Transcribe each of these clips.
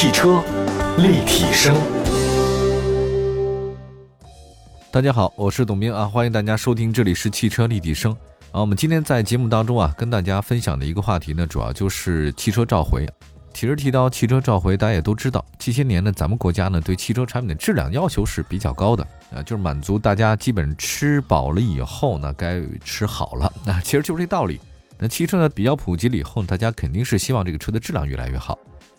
汽车立体声，大家好，我是董斌啊，欢迎大家收听，这里是汽车立体声啊。我们今天在节目当中啊，跟大家分享的一个话题呢，主要就是汽车召回。其实提到汽车召回，大家也都知道，这些年呢，咱们国家呢对汽车产品的质量要求是比较高的啊，就是满足大家基本吃饱了以后呢，该吃好了。那其实就是这道理。那汽车呢比较普及了以后，大家肯定是希望这个车的质量越来越好。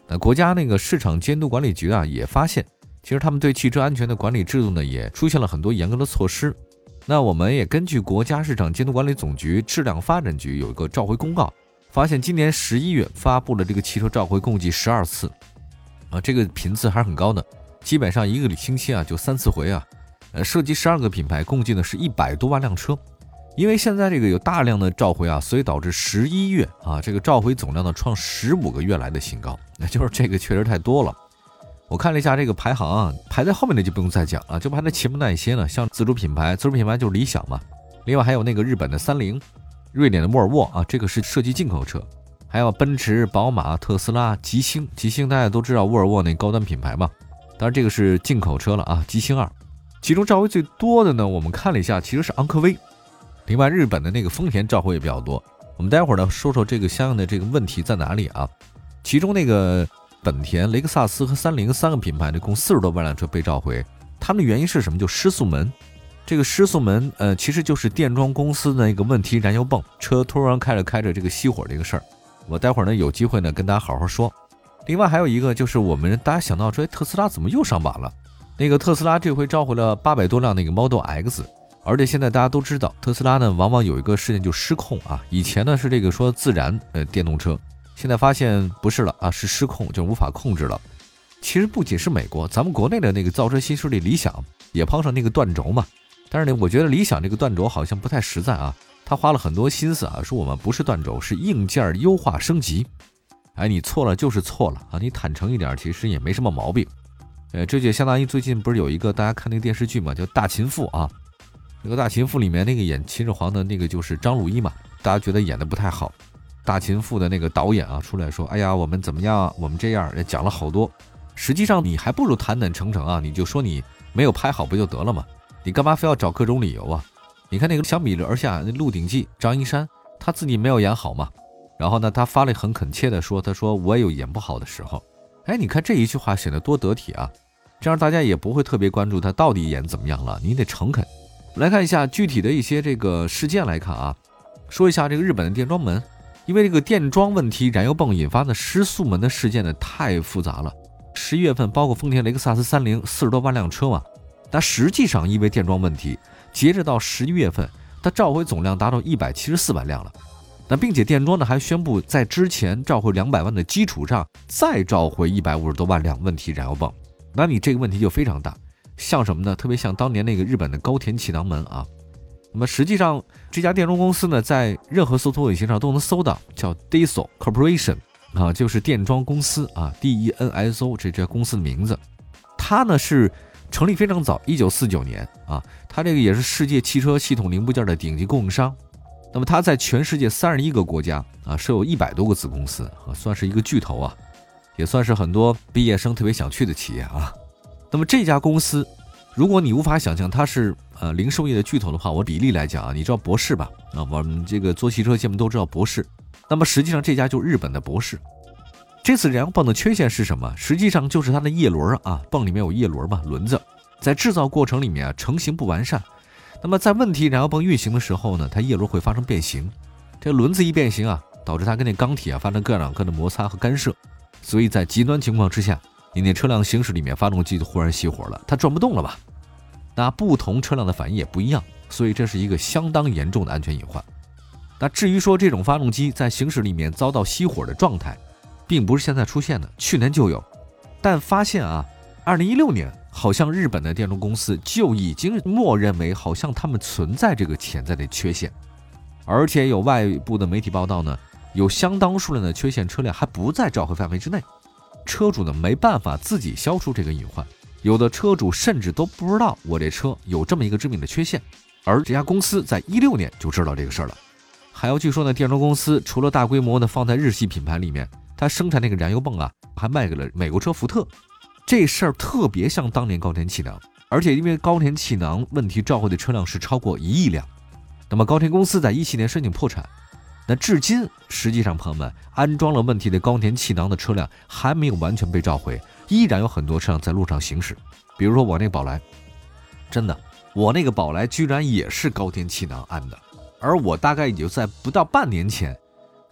那国家那个市场监督管理局啊，也发现，其实他们对汽车安全的管理制度呢，也出现了很多严格的措施。那我们也根据国家市场监督管理总局质量发展局有一个召回公告。发现今年十一月发布了这个汽车召回共计十二次，啊，这个频次还是很高的，基本上一个星期啊就三次回啊，呃，涉及十二个品牌，共计呢是一百多万辆车。因为现在这个有大量的召回啊，所以导致十一月啊这个召回总量呢创十五个月来的新高，那就是这个确实太多了。我看了一下这个排行啊，排在后面的就不用再讲了，就排在前面那一些呢，像自主品牌，自主品牌就是理想嘛，另外还有那个日本的三菱。瑞典的沃尔沃啊，这个是涉及进口车，还有奔驰、宝马、特斯拉、吉星。吉星大家都知道沃尔沃那高端品牌嘛，当然这个是进口车了啊。吉星二，其中召回最多的呢，我们看了一下，其实是昂科威。另外，日本的那个丰田召回也比较多。我们待会儿呢说说这个相应的这个问题在哪里啊？其中那个本田、雷克萨斯和三菱三个品牌的共四十多万辆车被召回，他们的原因是什么？就失速门。这个失速门，呃，其实就是电装公司的那个问题，燃油泵车突然开着开着这个熄火这个事儿。我待会儿呢有机会呢跟大家好好说。另外还有一个就是我们大家想到说，特斯拉怎么又上榜了？那个特斯拉这回召回了八百多辆那个 Model X，而且现在大家都知道，特斯拉呢往往有一个事情就失控啊。以前呢是这个说自燃呃电动车，现在发现不是了啊，是失控就无法控制了。其实不仅是美国，咱们国内的那个造车新势力理想也碰上那个断轴嘛。但是呢，我觉得理想这个断轴好像不太实在啊。他花了很多心思啊，说我们不是断轴，是硬件优化升级。哎，你错了就是错了啊，你坦诚一点，其实也没什么毛病。呃，这就相当于最近不是有一个大家看那个电视剧嘛，叫《大秦赋》啊。那个《大秦赋》里面那个演秦始皇的那个就是张鲁一嘛，大家觉得演的不太好。《大秦赋》的那个导演啊出来说：“哎呀，我们怎么样？我们这样讲了好多。实际上你还不如坦坦诚诚啊，你就说你没有拍好不就得了吗？”你干嘛非要找各种理由啊？你看那个相比而下，那《鹿鼎记》张一山他自己没有演好嘛？然后呢，他发了很恳切的说：“他说我也有演不好的时候。”哎，你看这一句话显得多得体啊！这样大家也不会特别关注他到底演怎么样了。你得诚恳。来看一下具体的一些这个事件来看啊，说一下这个日本的电装门，因为这个电装问题，燃油泵引发的失速门的事件呢太复杂了。十一月份，包括丰田、雷克萨斯、三菱四十多万辆车嘛。那实际上，因为电装问题，截止到十一月份，它召回总量达到一百七十四万辆了。那并且电装呢还宣布，在之前召回两百万的基础上，再召回一百五十多万辆问题燃油泵。那你这个问题就非常大，像什么呢？特别像当年那个日本的高田气囊门啊。那么实际上，这家电装公司呢，在任何搜索引擎上都能搜到，叫 Diesel Corporation 啊，就是电装公司啊，D E N S O 这家公司的名字。它呢是。成立非常早，一九四九年啊，它这个也是世界汽车系统零部件的顶级供应商。那么它在全世界三十一个国家啊，设有一百多个子公司啊，算是一个巨头啊，也算是很多毕业生特别想去的企业啊。那么这家公司，如果你无法想象它是呃零售业的巨头的话，我比例来讲啊，你知道博士吧？啊，我们这个做汽车节目都知道博士。那么实际上这家就日本的博士。这次燃油泵的缺陷是什么？实际上就是它的叶轮啊，泵里面有叶轮嘛，轮子在制造过程里面啊成型不完善。那么在问题燃油泵运行的时候呢，它叶轮会发生变形，这轮子一变形啊，导致它跟那钢铁啊发生各种各的摩擦和干涉。所以在极端情况之下，你那车辆行驶里面发动机就忽然熄火了，它转不动了吧？那不同车辆的反应也不一样，所以这是一个相当严重的安全隐患。那至于说这种发动机在行驶里面遭到熄火的状态，并不是现在出现的，去年就有，但发现啊，二零一六年好像日本的电动公司就已经默认为好像他们存在这个潜在的缺陷，而且有外部的媒体报道呢，有相当数量的缺陷车辆还不在召回范围之内，车主呢没办法自己消除这个隐患，有的车主甚至都不知道我这车有这么一个致命的缺陷，而这家公司在一六年就知道这个事儿了，还有据说呢，电装公司除了大规模的放在日系品牌里面。它生产那个燃油泵啊，还卖给了美国车福特。这事儿特别像当年高田气囊，而且因为高田气囊问题召回的车辆是超过一亿辆。那么高田公司在一七年申请破产，那至今实际上朋友们安装了问题的高田气囊的车辆还没有完全被召回，依然有很多车辆在路上行驶。比如说我那个宝来，真的，我那个宝来居然也是高田气囊安的，而我大概也就在不到半年前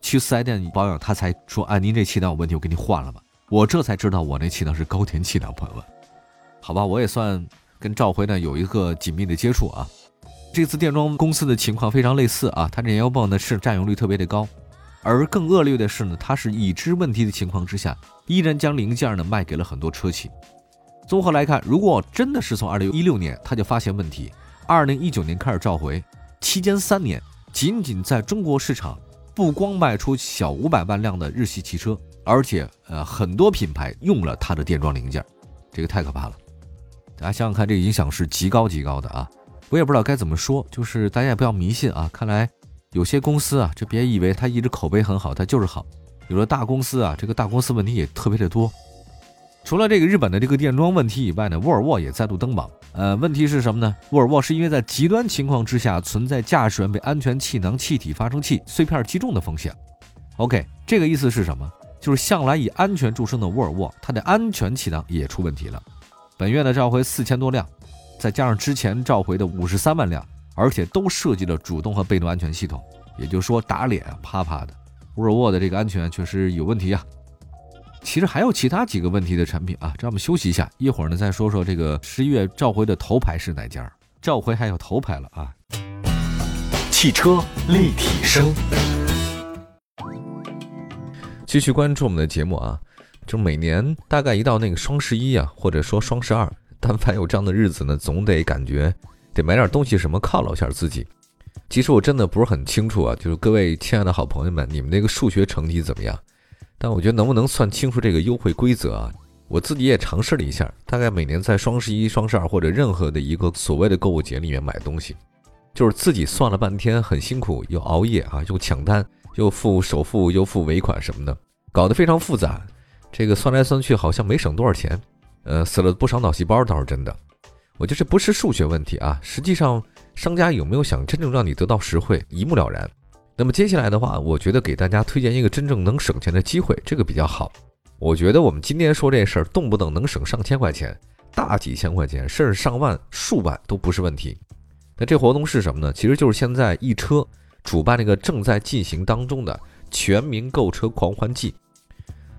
去四 S 店保养，他才说：“哎，您这气囊有问题，我给你换了吧。”我这才知道我那气囊是高田气囊，朋友们，好吧，我也算跟召回呢有一个紧密的接触啊。这次电装公司的情况非常类似啊，它这燃油泵呢是占用率特别的高，而更恶劣的是呢，它是已知问题的情况之下，依然将零件呢卖给了很多车企。综合来看，如果真的是从二零一六年他就发现问题，二零一九年开始召回，期间三年，仅仅在中国市场，不光卖出小五百万辆的日系汽车，而且呃很多品牌用了它的电装零件，这个太可怕了。大家想想看，这个影响是极高极高的啊！我也不知道该怎么说，就是大家也不要迷信啊。看来有些公司啊，就别以为它一直口碑很好，它就是好。有的大公司啊，这个大公司问题也特别的多。除了这个日本的这个电装问题以外呢，沃尔沃也再度登榜。呃，问题是什么呢？沃尔沃是因为在极端情况之下存在驾驶员被安全气囊气体发生器碎片击中的风险。OK，这个意思是什么？就是向来以安全著称的沃尔沃，它的安全气囊也出问题了。本月呢召回四千多辆，再加上之前召回的五十三万辆，而且都设计了主动和被动安全系统，也就是说打脸啊，啪啪的。沃尔沃的这个安全确实有问题啊。其实还有其他几个问题的产品啊，让我们休息一下，一会儿呢再说说这个十一月召回的头牌是哪家？召回还有头牌了啊！汽车立体声，继续关注我们的节目啊！就每年大概一到那个双十一啊，或者说双十二，但凡有这样的日子呢，总得感觉得买点东西什么犒劳一下自己。其实我真的不是很清楚啊，就是各位亲爱的好朋友们，你们那个数学成绩怎么样？但我觉得能不能算清楚这个优惠规则啊？我自己也尝试了一下，大概每年在双十一、双十二或者任何的一个所谓的购物节里面买东西，就是自己算了半天，很辛苦，又熬夜啊，又抢单，又付首付，又付尾款什么的，搞得非常复杂。这个算来算去好像没省多少钱，呃，死了不少脑细胞倒是真的。我觉得这不是数学问题啊，实际上商家有没有想真正让你得到实惠，一目了然。那么接下来的话，我觉得给大家推荐一个真正能省钱的机会，这个比较好。我觉得我们今天说这事儿，动不动能省上千块钱，大几千块钱，甚至上万、数万都不是问题。那这活动是什么呢？其实就是现在易车主办那个正在进行当中的全民购车狂欢季。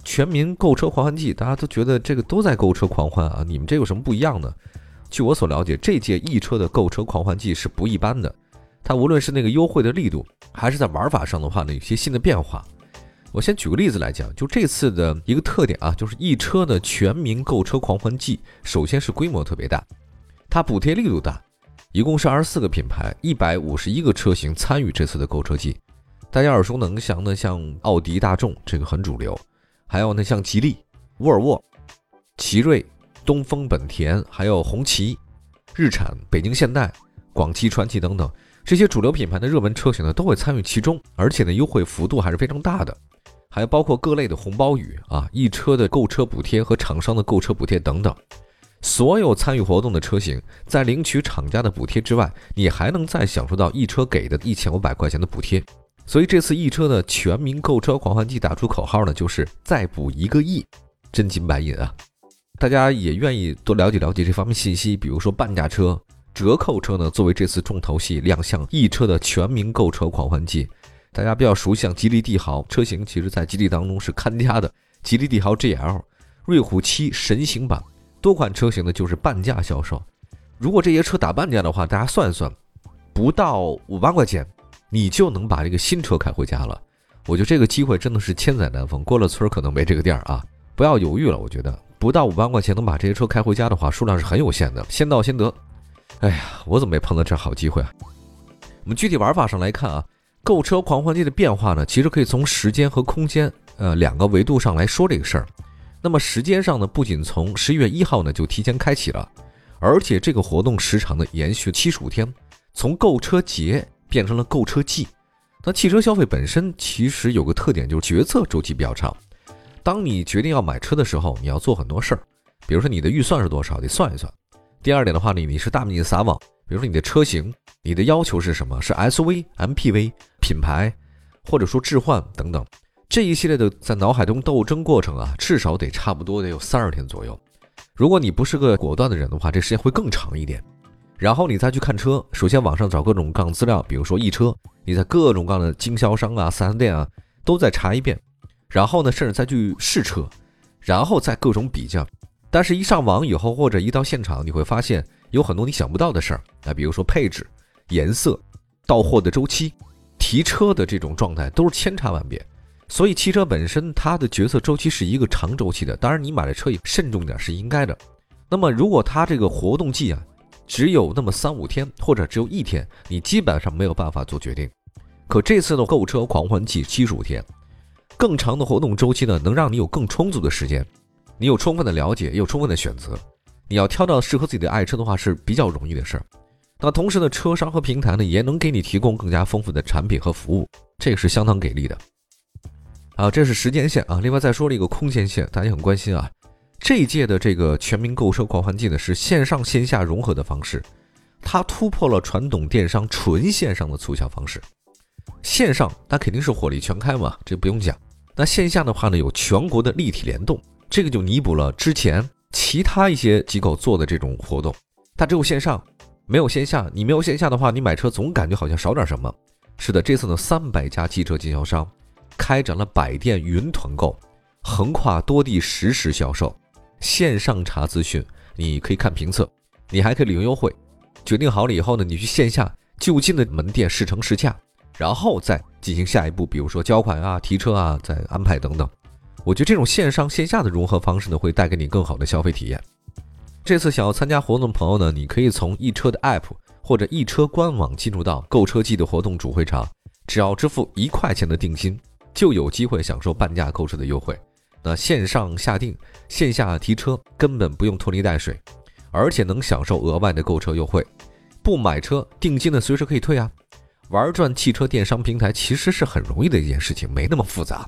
全民购车狂欢季，大家都觉得这个都在购车狂欢啊，你们这有什么不一样呢？据我所了解，这届易车的购车狂欢季是不一般的。它无论是那个优惠的力度，还是在玩法上的话呢，有些新的变化。我先举个例子来讲，就这次的一个特点啊，就是易车的全民购车狂欢季，首先是规模特别大，它补贴力度大，一共是二十四个品牌，一百五十一个车型参与这次的购车季。大家耳熟能详的，像奥迪、大众，这个很主流；还有呢，像吉利、沃尔沃、奇瑞、东风本田，还有红旗、日产、北京现代、广汽传祺等等。这些主流品牌的热门车型呢，都会参与其中，而且呢，优惠幅度还是非常大的，还包括各类的红包雨啊，易车的购车补贴和厂商的购车补贴等等。所有参与活动的车型，在领取厂家的补贴之外，你还能再享受到易车给的一千五百块钱的补贴。所以这次易车的全民购车狂欢季打出口号呢，就是再补一个亿，真金白银啊！大家也愿意多了解了解这方面信息，比如说半价车。折扣车呢，作为这次重头戏亮相，易车的全民购车狂欢季，大家比较熟悉，像吉利帝豪车型，其实在吉利当中是看家的。吉利帝豪 GL、瑞虎七神行版多款车型呢，就是半价销售。如果这些车打半价的话，大家算一算，不到五万块钱，你就能把这个新车开回家了。我觉得这个机会真的是千载难逢，过了村可能没这个店儿啊！不要犹豫了，我觉得不到五万块钱能把这些车开回家的话，数量是很有限的，先到先得。哎呀，我怎么没碰到这好机会啊？我们具体玩法上来看啊，购车狂欢季的变化呢，其实可以从时间和空间呃两个维度上来说这个事儿。那么时间上呢，不仅从十一月一号呢就提前开启了，而且这个活动时长呢延续七十五天，从购车节变成了购车季。那汽车消费本身其实有个特点，就是决策周期比较长。当你决定要买车的时候，你要做很多事儿，比如说你的预算是多少，得算一算。第二点的话呢，你是大面积撒网，比如说你的车型，你的要求是什么？是 SUV、MPV、品牌，或者说置换等等，这一系列的在脑海中斗争过程啊，至少得差不多得有三十天左右。如果你不是个果断的人的话，这时间会更长一点。然后你再去看车，首先网上找各种各样的资料，比如说易车，你在各种各样的经销商啊、四 S 店啊都再查一遍。然后呢，甚至再去试车，然后再各种比较。但是，一上网以后，或者一到现场，你会发现有很多你想不到的事儿。那比如说配置、颜色、到货的周期、提车的这种状态，都是千差万别。所以，汽车本身它的决策周期是一个长周期的。当然，你买了车也慎重点是应该的。那么，如果它这个活动季啊，只有那么三五天，或者只有一天，你基本上没有办法做决定。可这次的购车狂欢季七十五天。更长的活动周期呢，能让你有更充足的时间，你有充分的了解，也有充分的选择。你要挑到适合自己的爱车的话，是比较容易的事儿。那同时呢，车商和平台呢，也能给你提供更加丰富的产品和服务，这个是相当给力的。啊，这是时间线啊。另外再说了一个空间线，大家很关心啊。这一届的这个全民购车狂欢季呢，是线上线下融合的方式，它突破了传统电商纯线上的促销方式。线上那肯定是火力全开嘛，这不用讲。那线下的话呢，有全国的立体联动，这个就弥补了之前其他一些机构做的这种活动。它只有线上，没有线下。你没有线下的话，你买车总感觉好像少点什么。是的，这次呢，三百家汽车经销商开展了百店云团购，横跨多地实时销售，线上查资讯，你可以看评测，你还可以领优惠。决定好了以后呢，你去线下就近的门店试乘试驾。然后再进行下一步，比如说交款啊、提车啊、再安排等等。我觉得这种线上线下的融合方式呢，会带给你更好的消费体验。这次想要参加活动的朋友呢，你可以从易车的 App 或者易车官网进入到购车季的活动主会场，只要支付一块钱的定金，就有机会享受半价购车的优惠。那线上下定、线下提车根本不用拖泥带水，而且能享受额外的购车优惠。不买车定金呢，随时可以退啊。玩转汽车电商平台其实是很容易的一件事情，没那么复杂。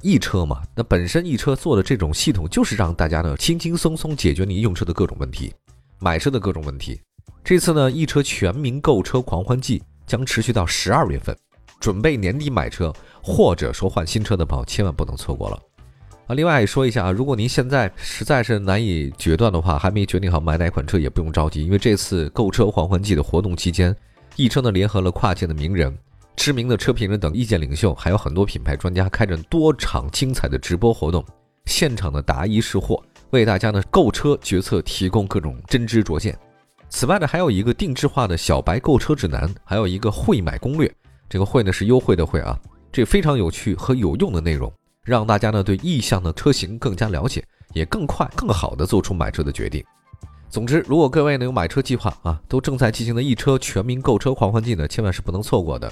易车嘛，那本身易车做的这种系统就是让大家呢轻轻松松解决你用车的各种问题，买车的各种问题。这次呢，易车全民购车狂欢季将持续到十二月份，准备年底买车或者说换新车的朋友千万不能错过了啊！另外说一下啊，如果您现在实在是难以决断的话，还没决定好买哪款车也不用着急，因为这次购车狂欢季的活动期间。易车呢联合了跨界的名人、知名的车评人等意见领袖，还有很多品牌专家，开展多场精彩的直播活动，现场的答疑释惑，为大家呢购车决策提供各种真知灼见。此外呢，还有一个定制化的小白购车指南，还有一个会买攻略。这个会呢是优惠的会啊，这非常有趣和有用的内容，让大家呢对意向的车型更加了解，也更快、更好的做出买车的决定。总之，如果各位呢有买车计划啊，都正在进行的易车全民购车狂欢季呢，千万是不能错过的。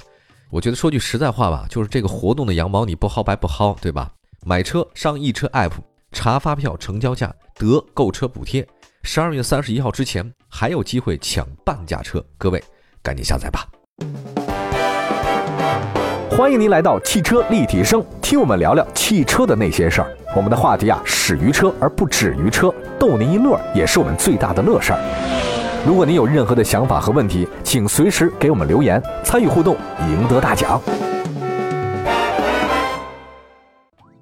我觉得说句实在话吧，就是这个活动的羊毛你不薅白不薅，对吧？买车上易车 app 查发票、成交价得购车补贴，十二月三十一号之前还有机会抢半价车，各位赶紧下载吧。欢迎您来到汽车立体声，听我们聊聊汽车的那些事儿。我们的话题啊，始于车而不止于车，逗您一乐也是我们最大的乐事儿。如果您有任何的想法和问题，请随时给我们留言，参与互动，赢得大奖。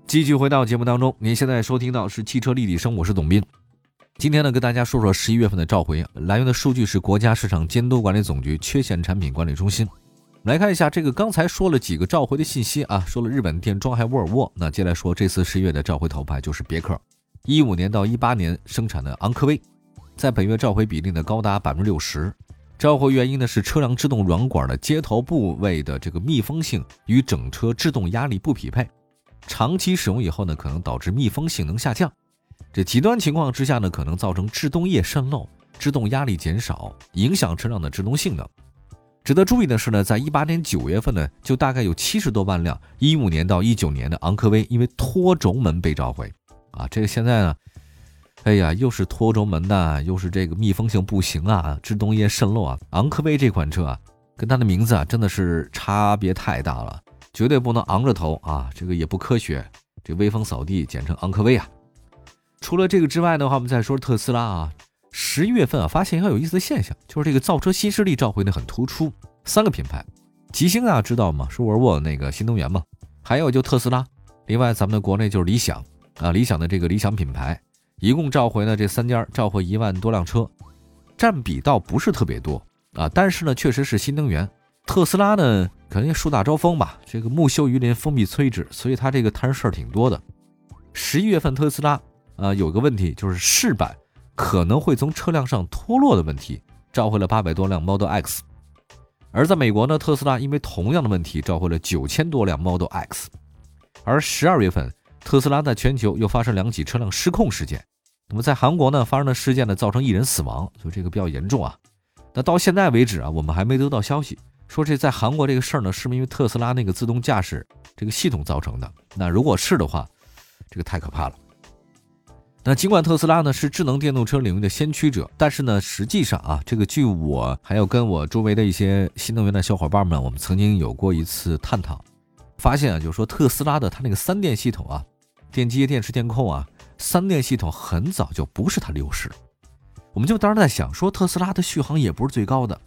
继续回到节目当中，您现在收听到是汽车立体声，我是董斌。今天呢，跟大家说说十一月份的召回，来源的数据是国家市场监督管理总局缺陷产品管理中心。来看一下这个，刚才说了几个召回的信息啊，说了日本电装还沃尔沃，那接下来说这次十月的召回头牌就是别克，一五年到一八年生产的昂科威，在本月召回比例呢高达百分之六十，召回原因呢是车辆制动软管的接头部位的这个密封性与整车制动压力不匹配，长期使用以后呢可能导致密封性能下降，这极端情况之下呢可能造成制动液渗漏、制动压力减少，影响车辆的制动性能。值得注意的是呢，在一八年九月份呢，就大概有七十多万辆一五年到一九年的昂科威因为拖轴门被召回，啊，这个现在呢，哎呀，又是拖轴门呐，又是这个密封性不行啊，制动液渗漏啊，昂科威这款车啊，跟它的名字啊真的是差别太大了，绝对不能昂着头啊，这个也不科学。这威风扫地，简称昂科威啊。除了这个之外的话，我们再说特斯拉啊，十一月份啊，发现一个有意思的现象，就是这个造车新势力召回的很突出，三个品牌，吉星啊，知道吗？是沃尔沃那个新能源嘛？还有就特斯拉，另外咱们的国内就是理想啊，理想的这个理想品牌，一共召回呢这三家召回一万多辆车，占比倒不是特别多啊，但是呢确实是新能源。特斯拉呢可能树大招风吧，这个木秀于林，风必摧之，所以它这个摊事儿挺多的。十一月份特斯拉啊有个问题就是试版可能会从车辆上脱落的问题，召回了八百多辆 Model X。而在美国呢，特斯拉因为同样的问题召回了九千多辆 Model X。而十二月份，特斯拉在全球又发生两起车辆失控事件。那么在韩国呢，发生的事件呢，造成一人死亡，所以这个比较严重啊。那到现在为止啊，我们还没得到消息说这在韩国这个事儿呢，是不是因为特斯拉那个自动驾驶这个系统造成的？那如果是的话，这个太可怕了。那尽管特斯拉呢是智能电动车领域的先驱者，但是呢，实际上啊，这个据我还有跟我周围的一些新能源的小伙伴们，我们曾经有过一次探讨，发现啊，就是说特斯拉的它那个三电系统啊，电机、电池、电控啊，三电系统很早就不是它的优势。我们就当时在想，说特斯拉的续航也不是最高的，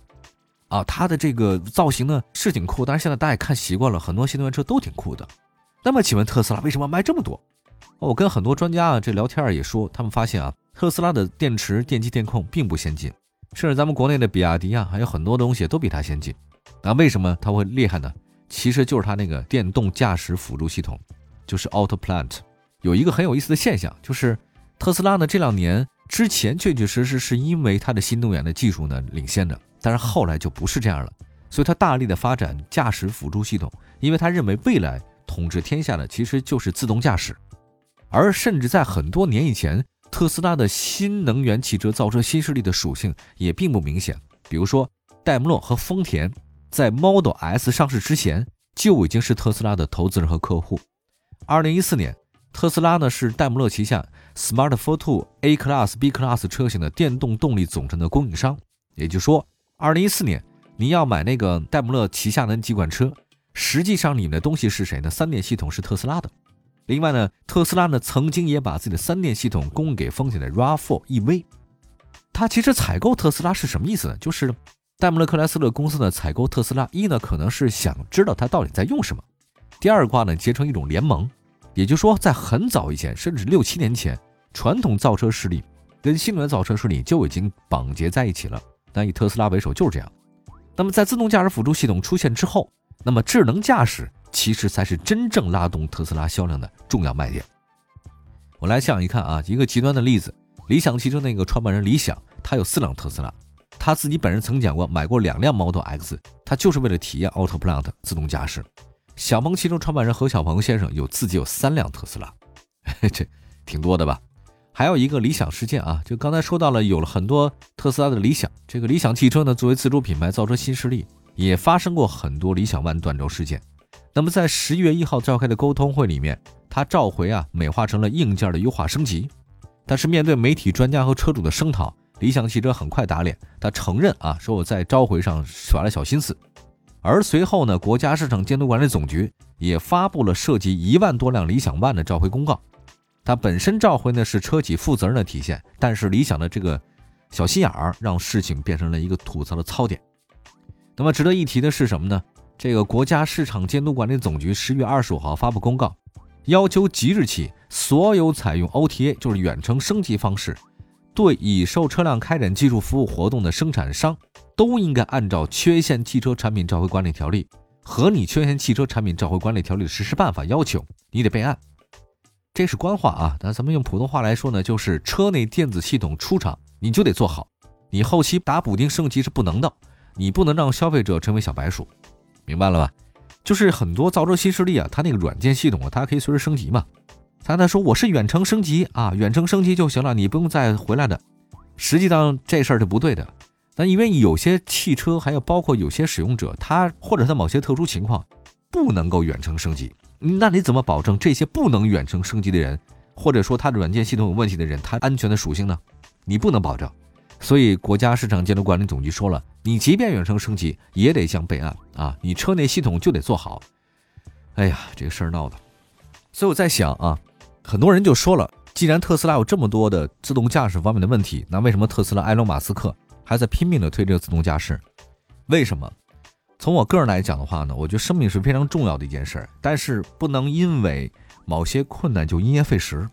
啊，它的这个造型呢是挺酷，但是现在大家也看习惯了，很多新能源车都挺酷的。那么请问特斯拉为什么卖这么多？我跟很多专家啊这聊天也说，他们发现啊，特斯拉的电池、电机、电控并不先进，甚至咱们国内的比亚迪啊，还有很多东西都比它先进。那为什么它会厉害呢？其实就是它那个电动驾驶辅助系统，就是 Autopilot。有一个很有意思的现象，就是特斯拉呢这两年之前确确实实是因为它的新能源的技术呢领先的，但是后来就不是这样了，所以它大力的发展驾驶辅助系统，因为他认为未来统治天下的其实就是自动驾驶。而甚至在很多年以前，特斯拉的新能源汽车造车新势力的属性也并不明显。比如说，戴姆勒和丰田在 Model S 上市之前就已经是特斯拉的投资人和客户。二零一四年，特斯拉呢是戴姆勒旗下 Smart Fortwo A Class、B Class 车型的电动动力总成的供应商。也就是说，二零一四年你要买那个戴姆勒旗下的几款车，实际上里面的东西是谁呢？三电系统是特斯拉的。另外呢，特斯拉呢曾经也把自己的三电系统供给丰田的 RAV4 EV。它其实采购特斯拉是什么意思呢？就是戴姆勒克莱斯勒公司呢采购特斯拉，一呢可能是想知道它到底在用什么；第二卦呢结成一种联盟。也就是说，在很早以前，甚至六七年前，传统造车势力跟新能源造车势力就已经绑结在一起了。那以特斯拉为首就是这样。那么在自动驾驶辅助系统出现之后，那么智能驾驶。其实才是真正拉动特斯拉销量的重要卖点。我来想一看啊，一个极端的例子，理想汽车那个创办人李想，他有四辆特斯拉，他自己本人曾讲过，买过两辆 Model X，他就是为了体验 Autopilot 自动驾驶。小鹏汽车创办人何小鹏先生有自己有三辆特斯拉，这挺多的吧？还有一个理想事件啊，就刚才说到了，有了很多特斯拉的理想，这个理想汽车呢，作为自主品牌造车新势力，也发生过很多理想 ONE 断轴事件。那么在十一月一号召开的沟通会里面，他召回啊美化成了硬件的优化升级。但是面对媒体、专家和车主的声讨，理想汽车很快打脸，他承认啊说我在召回上耍了小心思。而随后呢，国家市场监督管理总局也发布了涉及一万多辆理想 ONE 的召回公告。它本身召回呢是车企负责任的体现，但是理想的这个小心眼儿让事情变成了一个吐槽的槽点。那么值得一提的是什么呢？这个国家市场监督管理总局十月二十五号发布公告，要求即日起，所有采用 OTA 就是远程升级方式，对已售车辆开展技术服务活动的生产商，都应该按照《缺陷汽车产品召回管理条例》和《你缺陷汽车产品召回管理条例》实施办法要求，你得备案。这是官话啊，那咱们用普通话来说呢，就是车内电子系统出厂你就得做好，你后期打补丁升级是不能的，你不能让消费者成为小白鼠。明白了吧？就是很多造车新势力啊，它那个软件系统啊，它可以随时升级嘛。他他说我是远程升级啊，远程升级就行了，你不用再回来的。实际上这事儿是不对的。那因为有些汽车，还有包括有些使用者，他或者他某些特殊情况不能够远程升级，那你怎么保证这些不能远程升级的人，或者说他的软件系统有问题的人，他安全的属性呢？你不能保证。所以，国家市场监督管理总局说了，你即便远程升级，也得向备案啊！你车内系统就得做好。哎呀，这个事儿闹的。所以我在想啊，很多人就说了，既然特斯拉有这么多的自动驾驶方面的问题，那为什么特斯拉埃隆·马斯克还在拼命的推这个自动驾驶？为什么？从我个人来讲的话呢，我觉得生命是非常重要的一件事儿，但是不能因为某些困难就因噎废食。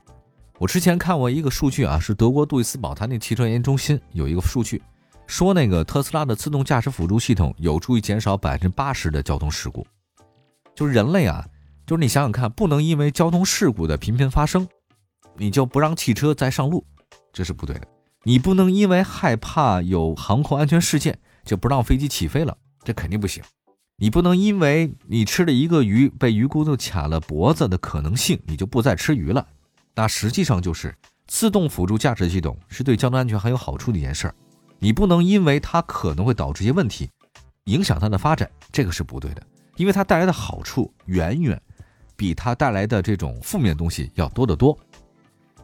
我之前看过一个数据啊，是德国杜伊斯堡，它那汽车研究中心有一个数据，说那个特斯拉的自动驾驶辅助系统有助于减少百分之八十的交通事故。就是人类啊，就是你想想看，不能因为交通事故的频频发生，你就不让汽车再上路，这是不对的。你不能因为害怕有航空安全事件，就不让飞机起飞了。这肯定不行，你不能因为你吃了一个鱼被鱼骨头卡了脖子的可能性，你就不再吃鱼了。那实际上就是自动辅助驾驶系统是对交通安全很有好处的一件事儿，你不能因为它可能会导致一些问题，影响它的发展，这个是不对的，因为它带来的好处远远比它带来的这种负面东西要多得多。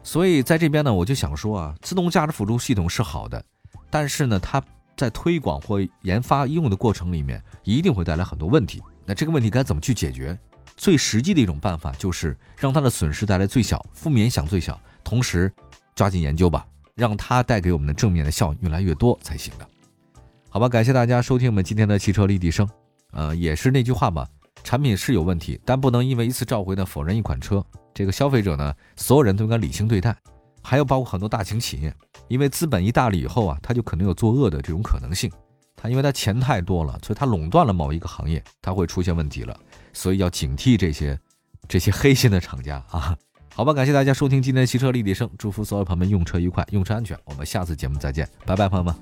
所以在这边呢，我就想说啊，自动驾驶辅助系统是好的，但是呢，它。在推广或研发应用的过程里面，一定会带来很多问题。那这个问题该怎么去解决？最实际的一种办法就是让它的损失带来最小，负面影响最小，同时抓紧研究吧，让它带给我们的正面的效应越来越多才行的。好吧，感谢大家收听我们今天的汽车立体声。呃，也是那句话吧，产品是有问题，但不能因为一次召回呢否认一款车。这个消费者呢，所有人都应该理性对待。还有包括很多大型企业，因为资本一大了以后啊，他就可能有作恶的这种可能性。他因为他钱太多了，所以他垄断了某一个行业，他会出现问题了。所以要警惕这些这些黑心的厂家啊！好吧，感谢大家收听今天的汽车立体声，祝福所有朋友们用车愉快，用车安全。我们下次节目再见，拜拜，朋友们。